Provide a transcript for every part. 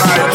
Rock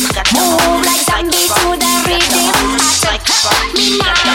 Move like zombies, to the rhythm. Me now.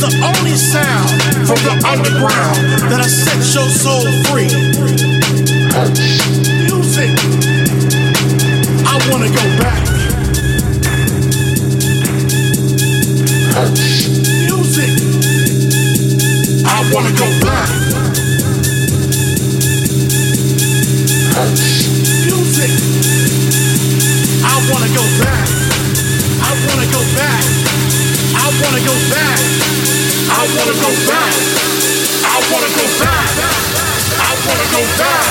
the only sound from the underground that'll set your soul free. wanna go back. I wanna go back. I wanna go back.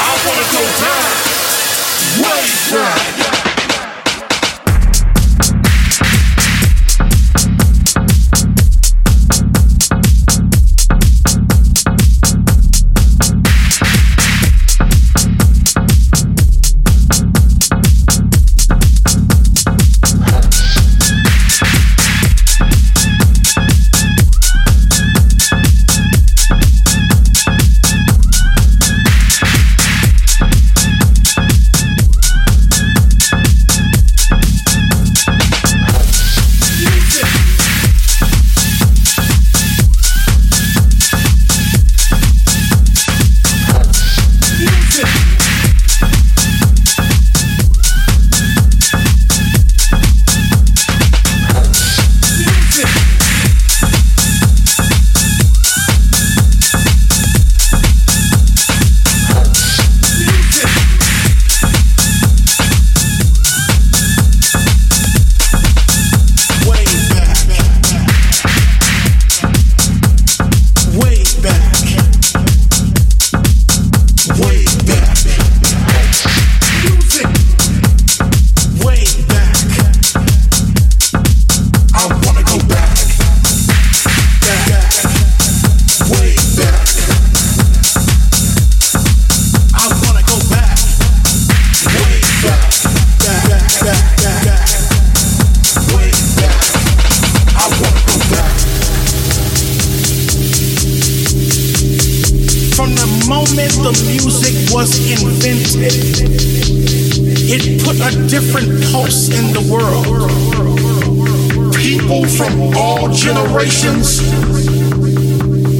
I wanna go back. Way back. Moment the music was invented, it put a different pulse in the world. People from all generations,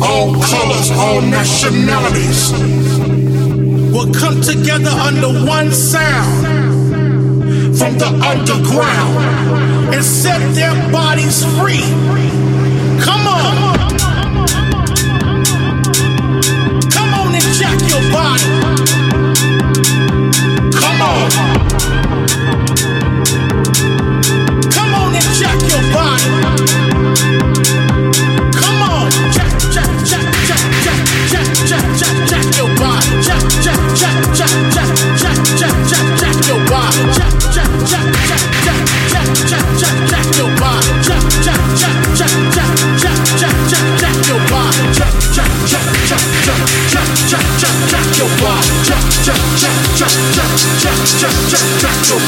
all colors, all nationalities will come together under one sound from the underground and set their bodies free.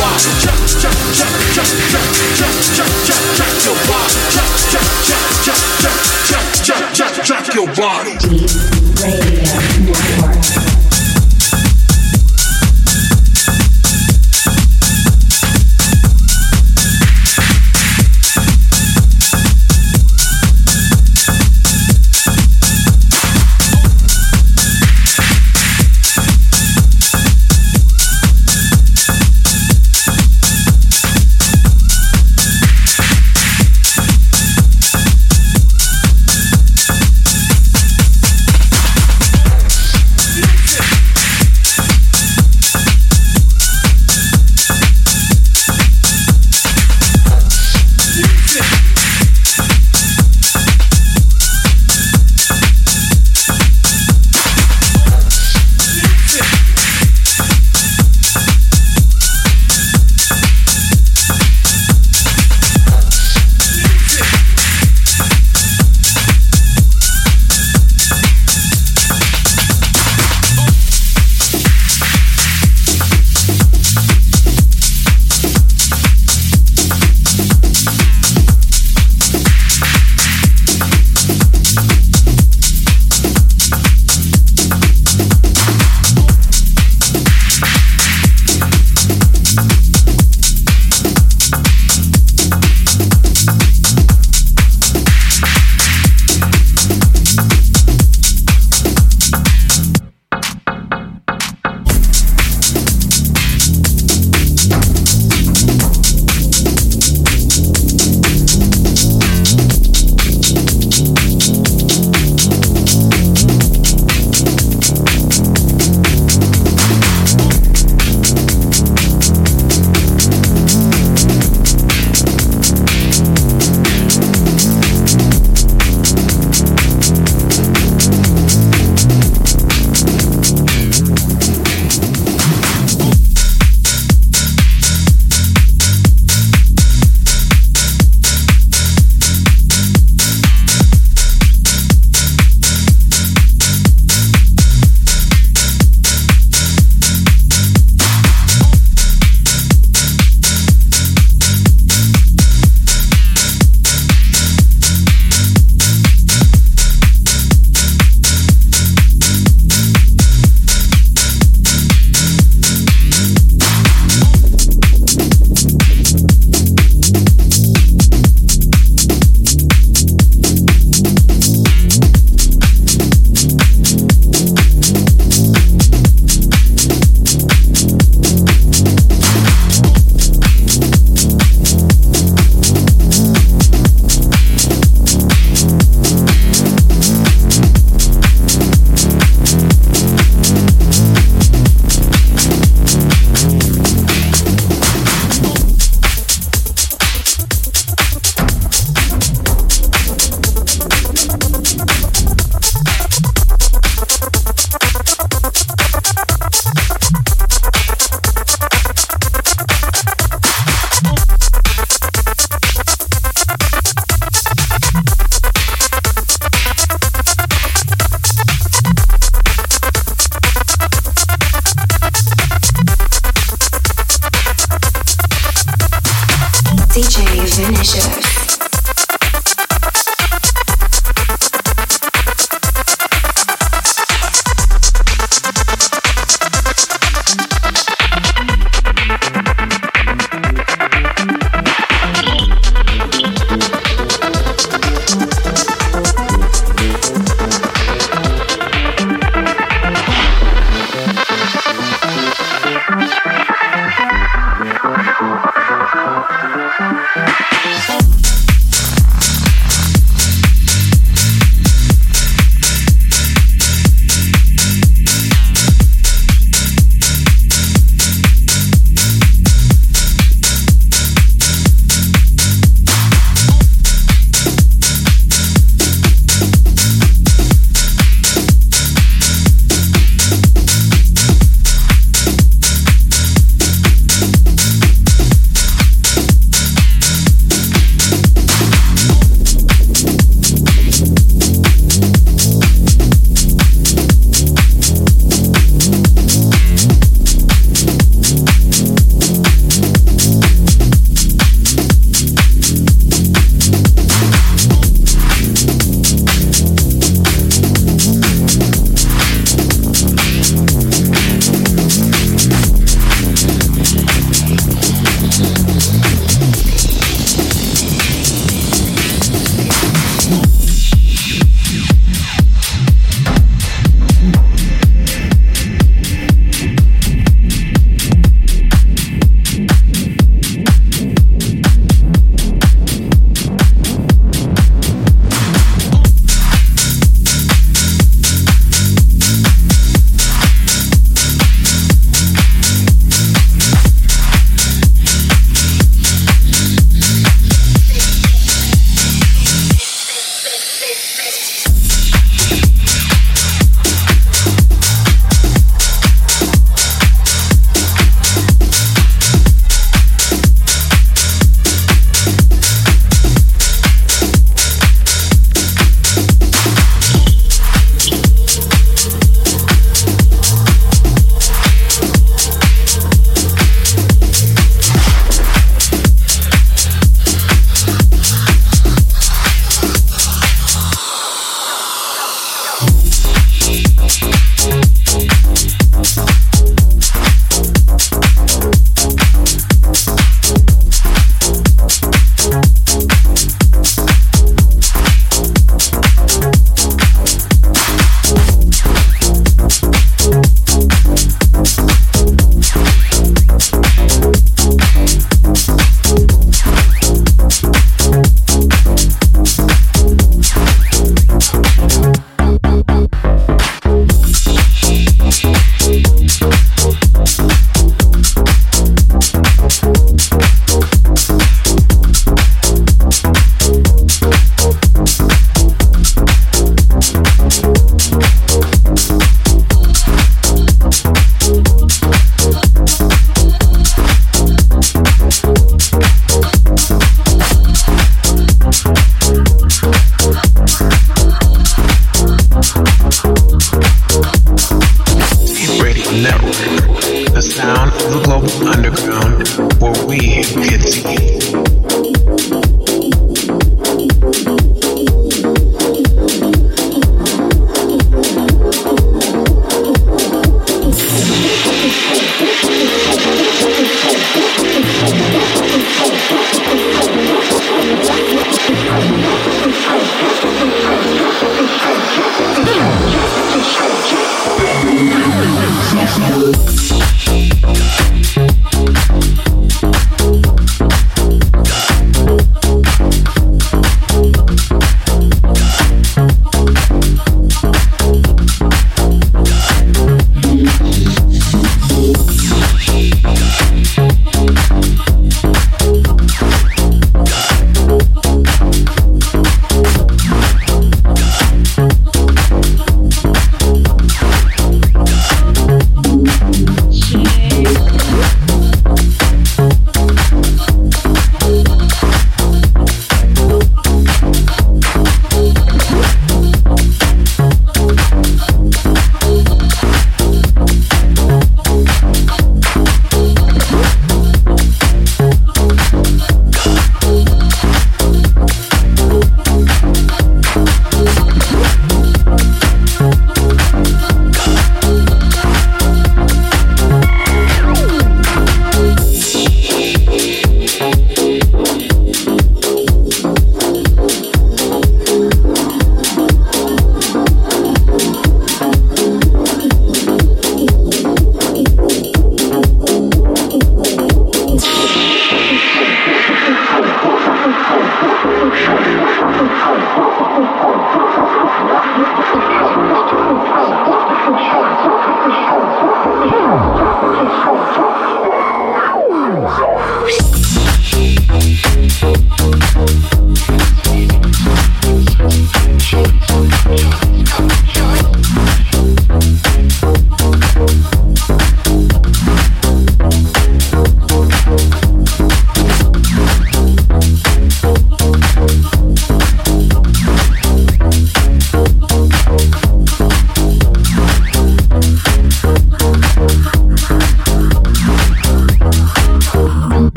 Body. Jack, jack, jack, jack, jack, jack, jack, jack, jack your body. Jack, jack, jack, jack, jack, jack, jack, jack, jack your body.